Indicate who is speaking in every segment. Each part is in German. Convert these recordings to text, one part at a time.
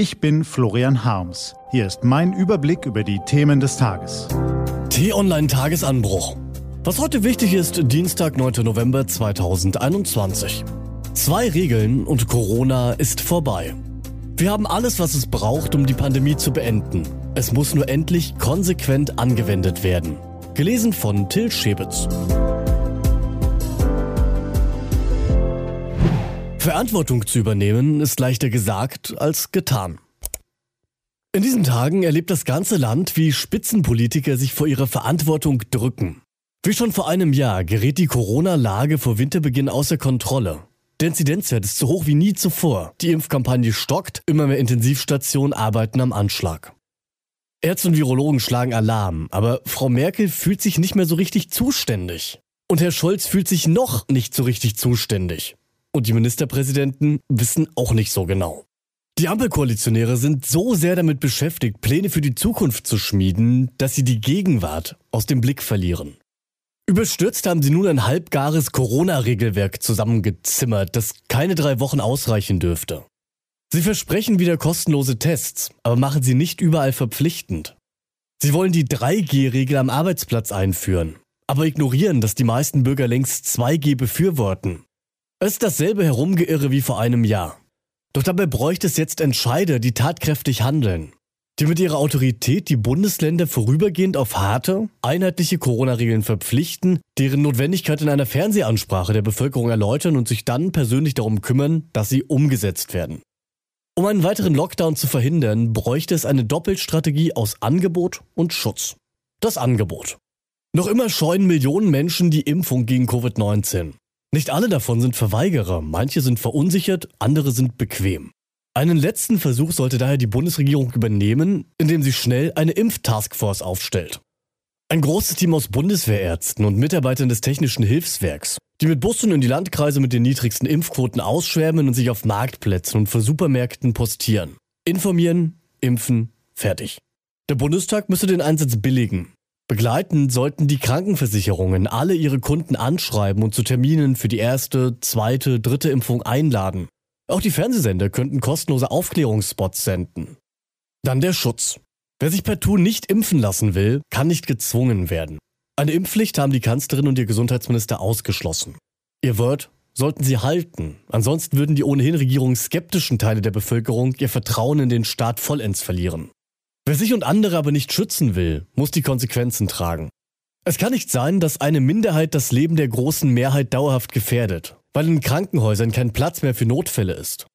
Speaker 1: Ich bin Florian Harms. Hier ist mein Überblick über die Themen des Tages.
Speaker 2: T-Online Tagesanbruch. Was heute wichtig ist, Dienstag, 9. November 2021. Zwei Regeln und Corona ist vorbei. Wir haben alles, was es braucht, um die Pandemie zu beenden. Es muss nur endlich konsequent angewendet werden. Gelesen von Till Schäbitz. Verantwortung zu übernehmen ist leichter gesagt als getan. In diesen Tagen erlebt das ganze Land, wie Spitzenpolitiker sich vor ihrer Verantwortung drücken. Wie schon vor einem Jahr gerät die Corona-Lage vor Winterbeginn außer Kontrolle. Der Inzidenzwert ist so hoch wie nie zuvor. Die Impfkampagne stockt, immer mehr Intensivstationen arbeiten am Anschlag. Ärzte und Virologen schlagen Alarm, aber Frau Merkel fühlt sich nicht mehr so richtig zuständig. Und Herr Scholz fühlt sich noch nicht so richtig zuständig. Und die Ministerpräsidenten wissen auch nicht so genau. Die Ampelkoalitionäre sind so sehr damit beschäftigt, Pläne für die Zukunft zu schmieden, dass sie die Gegenwart aus dem Blick verlieren. Überstürzt haben sie nun ein halbgares Corona-Regelwerk zusammengezimmert, das keine drei Wochen ausreichen dürfte. Sie versprechen wieder kostenlose Tests, aber machen sie nicht überall verpflichtend. Sie wollen die 3G-Regel am Arbeitsplatz einführen, aber ignorieren, dass die meisten Bürger längst 2G befürworten. Es ist dasselbe Herumgeirre wie vor einem Jahr. Doch dabei bräuchte es jetzt Entscheider, die tatkräftig handeln. Die mit ihrer Autorität die Bundesländer vorübergehend auf harte, einheitliche Corona-Regeln verpflichten, deren Notwendigkeit in einer Fernsehansprache der Bevölkerung erläutern und sich dann persönlich darum kümmern, dass sie umgesetzt werden. Um einen weiteren Lockdown zu verhindern, bräuchte es eine Doppelstrategie aus Angebot und Schutz. Das Angebot. Noch immer scheuen Millionen Menschen die Impfung gegen Covid-19. Nicht alle davon sind Verweigerer, manche sind verunsichert, andere sind bequem. Einen letzten Versuch sollte daher die Bundesregierung übernehmen, indem sie schnell eine Impftaskforce aufstellt. Ein großes Team aus Bundeswehrärzten und Mitarbeitern des Technischen Hilfswerks, die mit Bussen in die Landkreise mit den niedrigsten Impfquoten ausschwärmen und sich auf Marktplätzen und vor Supermärkten postieren. Informieren, impfen, fertig. Der Bundestag müsse den Einsatz billigen. Begleitend sollten die Krankenversicherungen alle ihre Kunden anschreiben und zu Terminen für die erste, zweite, dritte Impfung einladen. Auch die Fernsehsender könnten kostenlose Aufklärungsspots senden. Dann der Schutz. Wer sich partout nicht impfen lassen will, kann nicht gezwungen werden. Eine Impfpflicht haben die Kanzlerin und ihr Gesundheitsminister ausgeschlossen. Ihr Wort sollten sie halten, ansonsten würden die ohnehin regierungsskeptischen Teile der Bevölkerung ihr Vertrauen in den Staat vollends verlieren. Wer sich und andere aber nicht schützen will, muss die Konsequenzen tragen. Es kann nicht sein, dass eine Minderheit das Leben der großen Mehrheit dauerhaft gefährdet, weil in Krankenhäusern kein Platz mehr für Notfälle ist.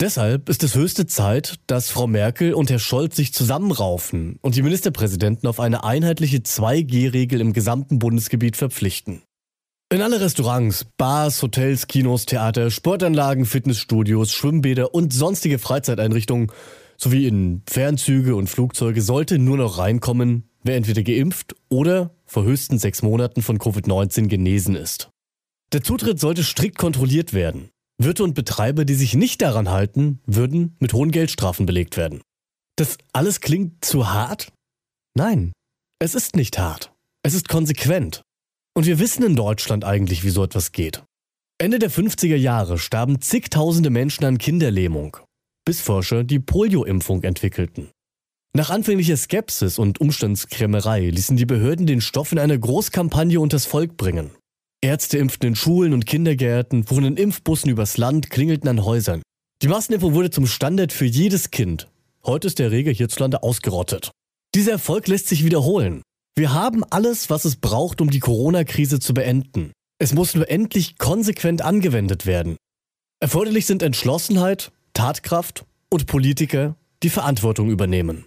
Speaker 2: Deshalb ist es höchste Zeit, dass Frau Merkel und Herr Scholz sich zusammenraufen und die Ministerpräsidenten auf eine einheitliche 2G-Regel im gesamten Bundesgebiet verpflichten. In alle Restaurants, Bars, Hotels, Kinos, Theater, Sportanlagen, Fitnessstudios, Schwimmbäder und sonstige Freizeiteinrichtungen sowie in Fernzüge und Flugzeuge sollte nur noch reinkommen, wer entweder geimpft oder vor höchstens sechs Monaten von Covid-19 genesen ist. Der Zutritt sollte strikt kontrolliert werden. Wirte und Betreiber, die sich nicht daran halten, würden mit hohen Geldstrafen belegt werden. Das alles klingt zu hart? Nein, es ist nicht hart. Es ist konsequent. Und wir wissen in Deutschland eigentlich, wie so etwas geht. Ende der 50er Jahre starben zigtausende Menschen an Kinderlähmung bis Forscher die Polio-Impfung entwickelten. Nach anfänglicher Skepsis und Umstandskrämerei ließen die Behörden den Stoff in einer Großkampagne unters Volk bringen. Ärzte impften in Schulen und Kindergärten, fuhren in Impfbussen übers Land, klingelten an Häusern. Die Massenimpfung wurde zum Standard für jedes Kind. Heute ist der Rege hierzulande ausgerottet. Dieser Erfolg lässt sich wiederholen. Wir haben alles, was es braucht, um die Corona-Krise zu beenden. Es muss nur endlich konsequent angewendet werden. Erforderlich sind Entschlossenheit, Tatkraft und Politiker, die Verantwortung übernehmen.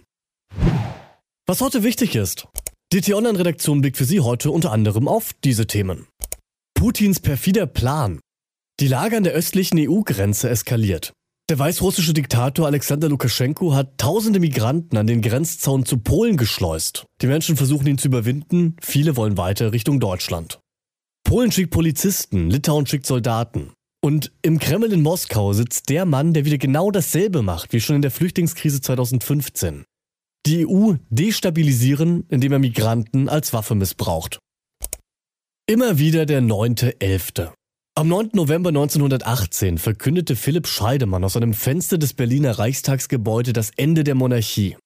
Speaker 2: Was heute wichtig ist. Die T-Online-Redaktion blickt für Sie heute unter anderem auf diese Themen. Putins perfider Plan. Die Lage an der östlichen EU-Grenze eskaliert. Der weißrussische Diktator Alexander Lukaschenko hat tausende Migranten an den Grenzzaun zu Polen geschleust. Die Menschen versuchen ihn zu überwinden, viele wollen weiter Richtung Deutschland. Polen schickt Polizisten, Litauen schickt Soldaten. Und im Kreml in Moskau sitzt der Mann, der wieder genau dasselbe macht wie schon in der Flüchtlingskrise 2015. Die EU destabilisieren, indem er Migranten als Waffe missbraucht. Immer wieder der 9.11. Am 9. November 1918 verkündete Philipp Scheidemann aus einem Fenster des Berliner Reichstagsgebäudes das Ende der Monarchie.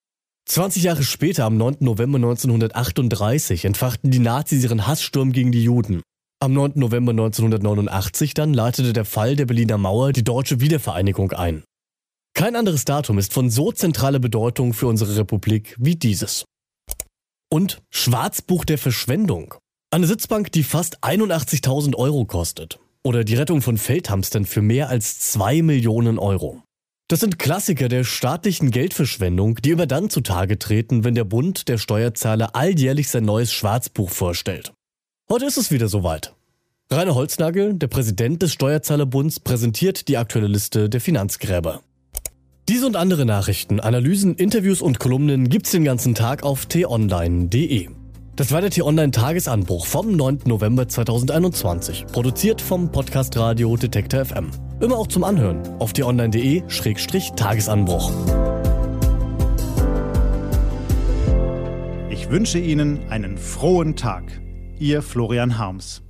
Speaker 2: 20 Jahre später, am 9. November 1938, entfachten die Nazis ihren Hasssturm gegen die Juden. Am 9. November 1989 dann leitete der Fall der Berliner Mauer die deutsche Wiedervereinigung ein. Kein anderes Datum ist von so zentraler Bedeutung für unsere Republik wie dieses. Und Schwarzbuch der Verschwendung. Eine Sitzbank, die fast 81.000 Euro kostet. Oder die Rettung von Feldhamstern für mehr als 2 Millionen Euro. Das sind Klassiker der staatlichen Geldverschwendung, die immer dann zutage treten, wenn der Bund der Steuerzahler alljährlich sein neues Schwarzbuch vorstellt. Heute ist es wieder soweit. Rainer Holznagel, der Präsident des Steuerzahlerbunds, präsentiert die aktuelle Liste der Finanzgräber. Diese und andere Nachrichten, Analysen, Interviews und Kolumnen gibt's den ganzen Tag auf t-online.de. Das war der T-Online-Tagesanbruch vom 9. November 2021, produziert vom Podcast Radio Detektor FM. Immer auch zum Anhören auf t-online.de-tagesanbruch.
Speaker 1: Ich wünsche Ihnen einen frohen Tag. Ihr Florian Harms.